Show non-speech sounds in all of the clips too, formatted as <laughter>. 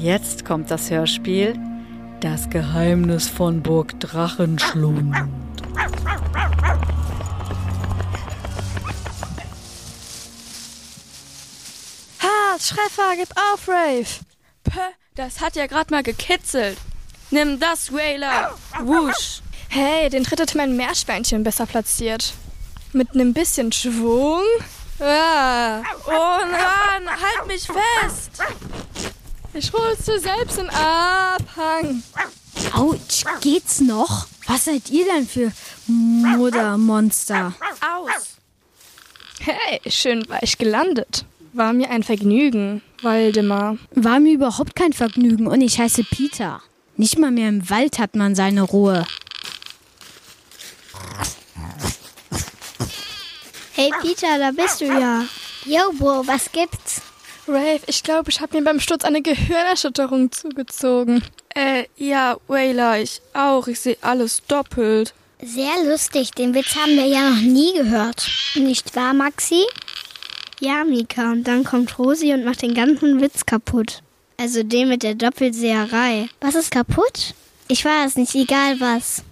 Jetzt kommt das Hörspiel Das Geheimnis von Burg Drachenschlund. Ha, Treffer, gib auf, Rave. Pö, das hat ja gerade mal gekitzelt. Nimm das, Wailer. Wusch. Hey, den dritte mein Meerschweinchen besser platziert. Mit einem bisschen Schwung. Ah. Oh nein, halt mich fest. Ich hol's dir selbst in Abhang. Autsch, geht's noch? Was seid ihr denn für Muttermonster? Aus. Hey, schön weich gelandet. War mir ein Vergnügen, Waldemar. War mir überhaupt kein Vergnügen und ich heiße Peter. Nicht mal mehr im Wald hat man seine Ruhe. Hey Peter, da bist du ja. Yo, Bro, was gibt's? Rave, ich glaube, ich habe mir beim Sturz eine Gehirnerschütterung zugezogen. Äh, ja, Wayla, ich auch. Ich sehe alles doppelt. Sehr lustig, den Witz haben wir ja noch nie gehört. Nicht wahr, Maxi? Ja, Mika, und dann kommt Rosi und macht den ganzen Witz kaputt. Also den mit der Doppelseherei. Was ist kaputt? Ich weiß nicht, egal was.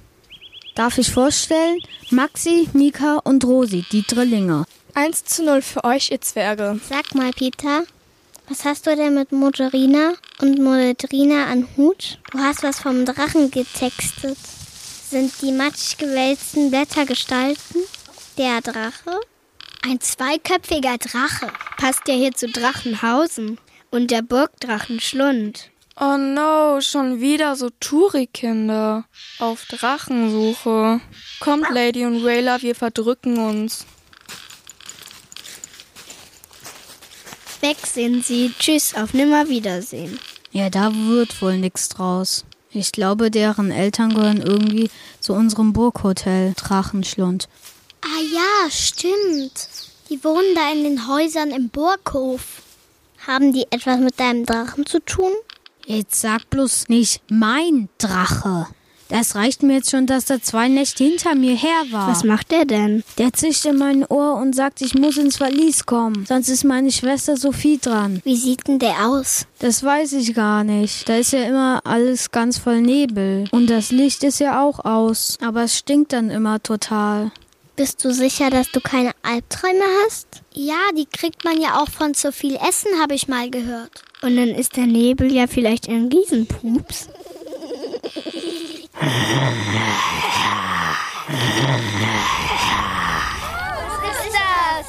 Darf ich vorstellen? Maxi, Mika und Rosi, die Drillinge. 1 zu 0 für euch, ihr Zwerge. Sag mal, Peter, was hast du denn mit Moderina und Moderina an Hut? Du hast was vom Drachen getextet. Sind die matschig gewälzten Blätter Gestalten? Der Drache? Ein zweiköpfiger Drache. Passt ja hier zu Drachenhausen und der Burgdrachen Schlund. Oh no, schon wieder so Touri-Kinder. Auf Drachensuche. Kommt, Lady und Wayla, wir verdrücken uns. Weg sind sie. Tschüss, auf Nimmerwiedersehen. Ja, da wird wohl nix draus. Ich glaube, deren Eltern gehören irgendwie zu unserem Burghotel Drachenschlund. Ah ja, stimmt. Die wohnen da in den Häusern im Burghof. Haben die etwas mit deinem Drachen zu tun? Jetzt sag bloß nicht mein Drache. Das reicht mir jetzt schon, dass da zwei Nächte hinter mir her war. Was macht der denn? Der zischt in mein Ohr und sagt, ich muss ins Verlies kommen. Sonst ist meine Schwester Sophie dran. Wie sieht denn der aus? Das weiß ich gar nicht. Da ist ja immer alles ganz voll Nebel. Und das Licht ist ja auch aus. Aber es stinkt dann immer total. Bist du sicher, dass du keine Albträume hast? Ja, die kriegt man ja auch von zu viel Essen, habe ich mal gehört. Und dann ist der Nebel ja vielleicht ein Riesenpups. <laughs> Was ist das?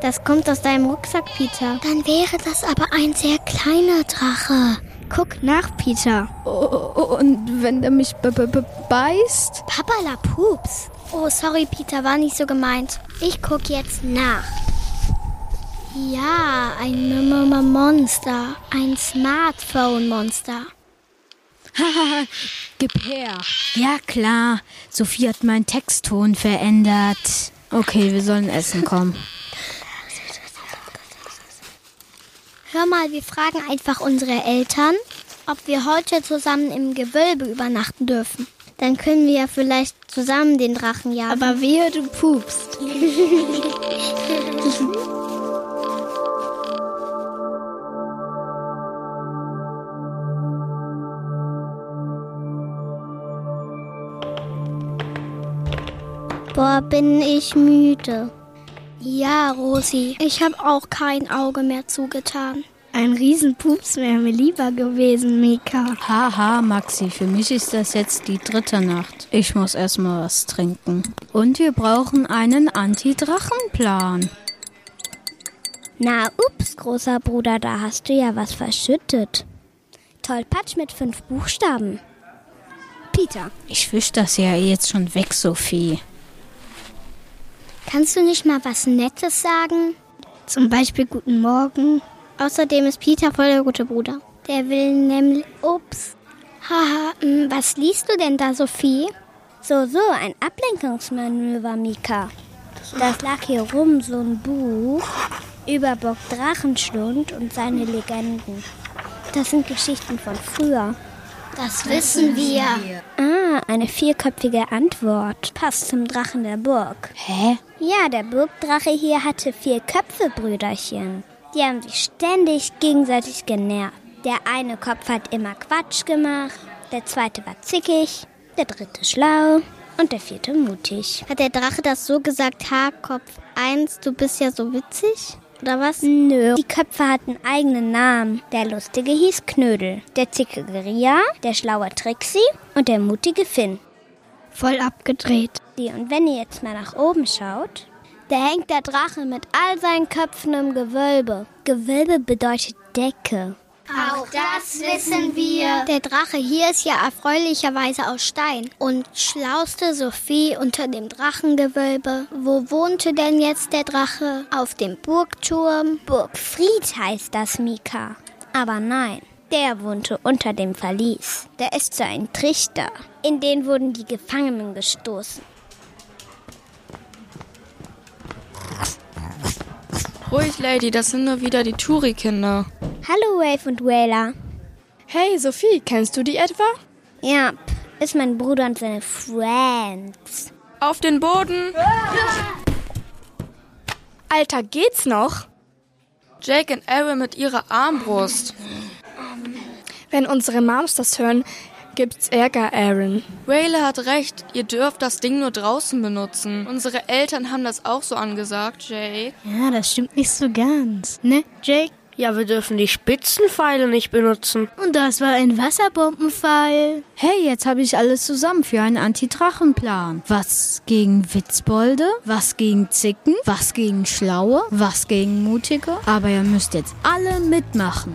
Das kommt aus deinem Rucksack, Peter. Dann wäre das aber ein sehr kleiner Drache. Guck nach, Peter. Oh, und wenn der mich beißt? Papala Pups. Oh, sorry, Peter, war nicht so gemeint. Ich guck jetzt nach. Ja, ein M -M -M Monster. Ein Smartphone-Monster. Haha, gib her. Ja, klar. Sophie hat meinen Textton verändert. Okay, wir sollen essen kommen. Hör mal, wir fragen einfach unsere Eltern, ob wir heute zusammen im Gewölbe übernachten dürfen. Dann können wir ja vielleicht zusammen den Drachen jagen. Aber wehe, du pupst. <laughs> Boah, bin ich müde. Ja, Rosi, ich habe auch kein Auge mehr zugetan. Ein Riesenpups wäre mir lieber gewesen, Mika. Haha, Maxi, für mich ist das jetzt die dritte Nacht. Ich muss erstmal was trinken. Und wir brauchen einen Anti-Drachen-Plan. Na, ups, großer Bruder, da hast du ja was verschüttet. Tollpatsch mit fünf Buchstaben. Peter, Ich wisch das ja jetzt schon weg, Sophie. Kannst du nicht mal was Nettes sagen? Zum Beispiel Guten Morgen. Außerdem ist Peter voll der gute Bruder. Der will nämlich. Ups. Haha, mm, was liest du denn da, Sophie? So, so, ein Ablenkungsmanöver, Mika. Das lag hier rum, so ein Buch über Bock Drachenschlund und seine Legenden. Das sind Geschichten von früher. Das wissen wir. Ah, eine vierköpfige Antwort. Passt zum Drachen der Burg. Hä? Ja, der Burgdrache hier hatte vier Köpfe, Brüderchen. Die haben sich ständig gegenseitig genervt. Der eine Kopf hat immer Quatsch gemacht, der zweite war zickig, der dritte schlau und der vierte mutig. Hat der Drache das so gesagt, Haarkopf 1, du bist ja so witzig? Oder was? Nö. Die Köpfe hatten eigenen Namen. Der lustige hieß Knödel, der zickige Ria, der schlaue Trixie und der mutige Finn. Voll abgedreht. Und wenn ihr jetzt mal nach oben schaut, da hängt der Drache mit all seinen Köpfen im Gewölbe. Gewölbe bedeutet Decke. Auch das wissen wir. Der Drache hier ist ja erfreulicherweise aus Stein. Und schlauste Sophie unter dem Drachengewölbe. Wo wohnte denn jetzt der Drache? Auf dem Burgturm? Burgfried heißt das, Mika. Aber nein, der wohnte unter dem Verlies. Der ist so ein Trichter. In den wurden die Gefangenen gestoßen. Ruhig, Lady, das sind nur wieder die Touri-Kinder. Hallo, Wave und Whaler. Hey, Sophie, kennst du die etwa? Ja, ist mein Bruder und seine Friends. Auf den Boden! Alter, geht's noch? Jake und Aaron mit ihrer Armbrust. Wenn unsere Moms das hören, gibt's Ärger, Aaron. Wayla hat recht, ihr dürft das Ding nur draußen benutzen. Unsere Eltern haben das auch so angesagt, Jake. Ja, das stimmt nicht so ganz. Ne, Jake? Ja, wir dürfen die Spitzenpfeile nicht benutzen. Und das war ein Wasserbombenpfeil. Hey, jetzt habe ich alles zusammen für einen Anti-Drachenplan. Was gegen Witzbolde, was gegen Zicken, was gegen Schlaue, was gegen Mutige. Aber ihr müsst jetzt alle mitmachen.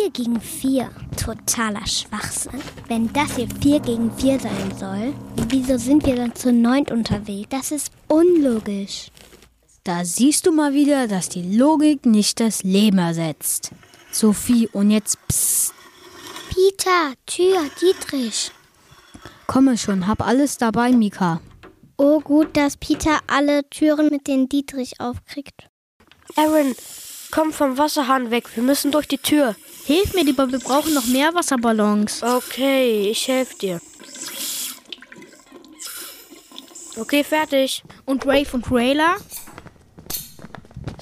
Vier gegen vier. Totaler Schwachsinn. Wenn das hier vier gegen vier sein soll, wieso sind wir dann zu neunt unterwegs? Das ist unlogisch. Da siehst du mal wieder, dass die Logik nicht das Leben ersetzt. Sophie, und jetzt psst. Peter, Tür, Dietrich. Komme schon, hab alles dabei, Mika. Oh, gut, dass Peter alle Türen mit den Dietrich aufkriegt. Aaron, komm vom Wasserhahn weg. Wir müssen durch die Tür. Hilf mir lieber, wir brauchen noch mehr Wasserballons. Okay, ich helfe dir. Okay, fertig. Und Rafe und Rayla?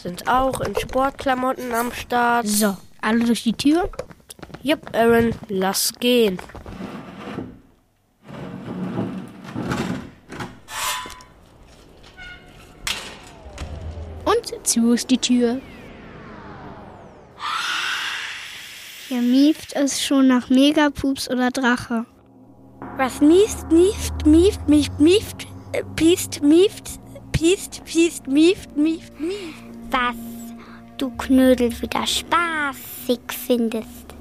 Sind auch in Sportklamotten am Start. So, alle durch die Tür? Jupp, Aaron, lass gehen. Und zu ist die Tür. Es schon nach Megapups oder Drache. Was mieft, mieft, mieft, mieft, mieft, piest, mieft, piest, piest, mieft, mieft, mieft. Was du Knödel wieder spaßig findest.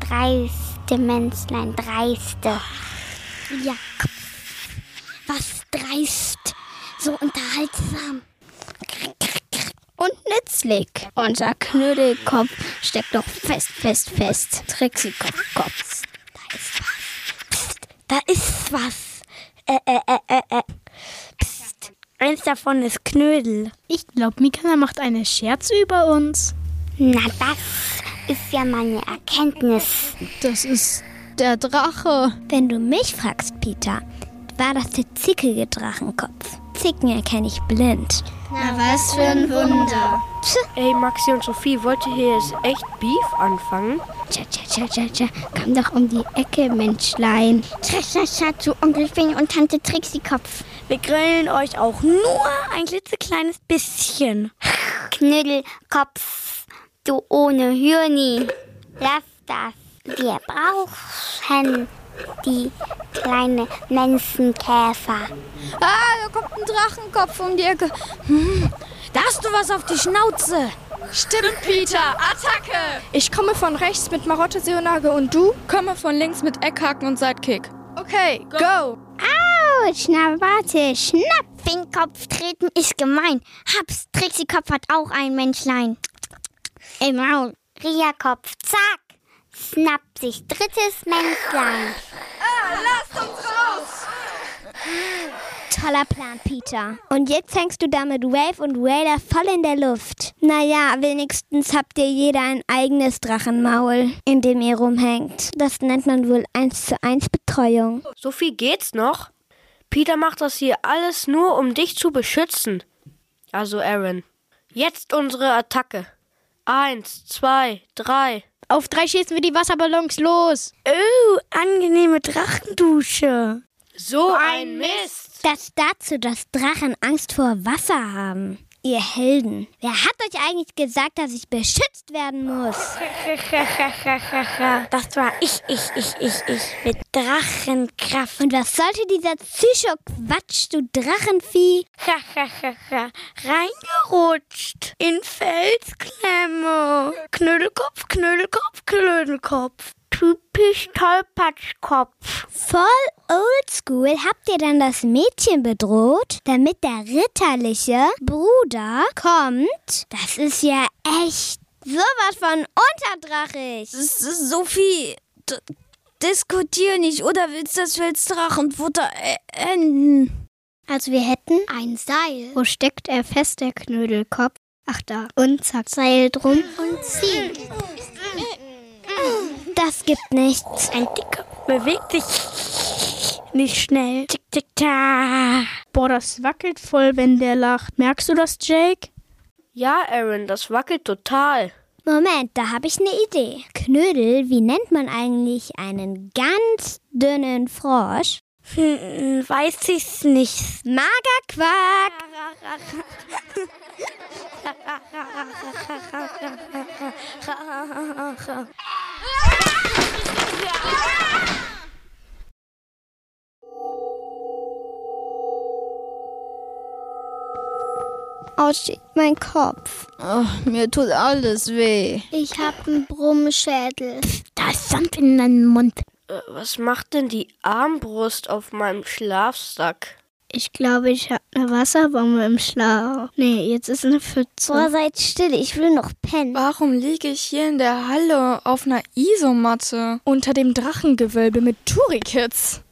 Dreiste Menschlein, dreiste. Ja, was dreist, so unterhaltsam. Und nützlich. Unser Knödelkopf steckt doch fest, fest, fest. Trixie-Kopf, Kopf. Da ist was. Psst, da ist was. Äh, äh, äh, äh, äh. Psst. Eins davon ist Knödel. Ich glaube, Mika macht eine Scherze über uns. Na, das ist ja meine Erkenntnis. Das ist der Drache. Wenn du mich fragst, Peter, war das der zickige Drachenkopf. Zicken erkenne ich blind. Na, was für ein Wunder. Ey, Maxi und Sophie, wollt ihr hier jetzt echt Beef anfangen? Tja, tja, tja, tja, tja. Komm doch um die Ecke, Menschlein. Tja, tja, tja, zu Onkel Fing und Tante Trixie-Kopf. Wir grillen euch auch nur ein klitzekleines bisschen. Knödelkopf, du ohne Hürni. Lass das. Wir brauchen die kleine Menschenkäfer. Ah, da kommt ein Drachenkopf um die Ecke. Hm, da hast du was auf die Schnauze. Stimmt, Peter, Attacke! Ich komme von rechts mit Marotte Seonage und du? Komme von links mit Eckhaken und Sidekick. Okay, go! Autsch, na warte, schnapp, Finkopf treten ist gemein. Hab's, Trixie-Kopf hat auch ein Menschlein. Im Maul, Ria-Kopf, zack. Schnappt sich drittes Männlein. Ah, lasst uns raus! Toller Plan, Peter. Und jetzt hängst du da mit Wave und Raider voll in der Luft. Naja, wenigstens habt ihr jeder ein eigenes Drachenmaul, in dem ihr rumhängt. Das nennt man wohl 1 zu 1 Betreuung. So viel geht's noch. Peter macht das hier alles nur, um dich zu beschützen. Also Aaron. Jetzt unsere Attacke. Eins, zwei, drei. Auf drei schießen wir die Wasserballons los. Oh, angenehme Drachendusche. So ein Mist. Das dazu, dass Drachen Angst vor Wasser haben. Ihr Helden. Wer hat euch eigentlich gesagt, dass ich beschützt werden muss? <laughs> Das war ich, ich, ich, ich, ich. Mit Drachenkraft. Und was sollte dieser Psycho-Quatsch, du Drachenvieh? <laughs> Reingerutscht. In Felsklemme. Knödelkopf, Knödelkopf, Knödelkopf. Typisch Tollpatschkopf. Voll oldschool habt ihr dann das Mädchen bedroht, damit der ritterliche Bruder kommt? Das ist ja echt sowas von unterdrachig. Sophie, diskutier nicht, oder willst das Felsdrachenfutter enden? Also wir hätten ein Seil. Wo steckt er fest, der Knödelkopf? Ach da. Und zack, Seil drum und ziehen. Das gibt nichts. Ein Dicker bewegt sich nicht schnell. Tick, tick, ta. Boah, das wackelt voll, wenn der lacht. Merkst du das, Jake? Ja, Aaron, das wackelt total. Moment, da habe ich eine Idee. Knödel, wie nennt man eigentlich einen ganz dünnen Frosch? Hm, weiß ich's nicht. Magerquark. Aussteht mein Kopf. Oh, mir tut alles weh. Ich hab einen Brummschädel. Da ist Sand in deinem Mund. Äh, was macht denn die Armbrust auf meinem Schlafsack? Ich glaube, ich habe eine Wasserbombe im Schlaf. Nee, jetzt ist eine Pfütze. Boah, seid still, ich will noch pennen. Warum liege ich hier in der Halle auf einer Isomatte unter dem Drachengewölbe mit Turikits?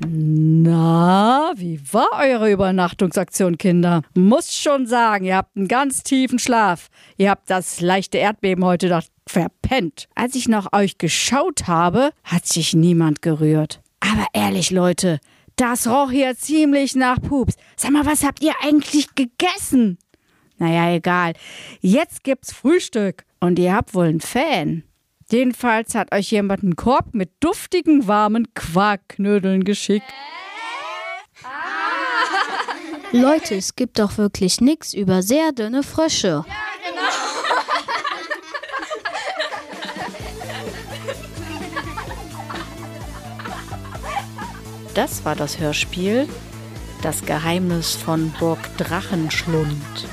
Na, wie war eure Übernachtungsaktion, Kinder? Muss schon sagen, ihr habt einen ganz tiefen Schlaf. Ihr habt das leichte Erdbeben heute doch verpennt. Als ich nach euch geschaut habe, hat sich niemand gerührt. Aber ehrlich, Leute, das roch hier ziemlich nach Pups. Sag mal, was habt ihr eigentlich gegessen? Naja, egal. Jetzt gibt's Frühstück. Und ihr habt wohl einen Fan. Jedenfalls hat euch jemand einen Korb mit duftigen, warmen Quarkknödeln geschickt. Leute, es gibt doch wirklich nichts über sehr dünne Frösche. Das war das Hörspiel Das Geheimnis von Burg Drachenschlund.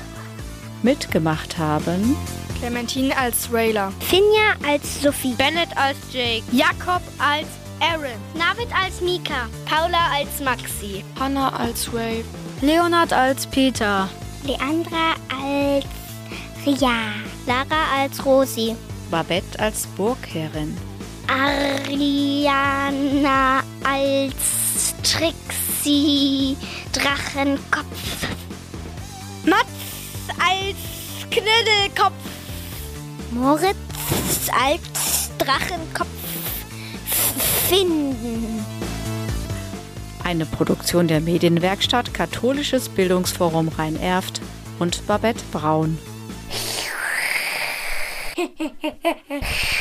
Mitgemacht haben Clementine als Rayla. Finja als Sophie. Bennett als Jake. Jakob als Aaron. David als Mika. Paula als Maxi. Hannah als Wave. Leonard als Peter. Leandra als Ria. Lara als Rosi. Babette als Burgherrin, Ariana als Trixie Drachenkopf. Mats als Knödelkopf. Moritz als Drachenkopf finden. Eine Produktion der Medienwerkstatt Katholisches Bildungsforum Rhein-Erft und Babette Braun. <laughs>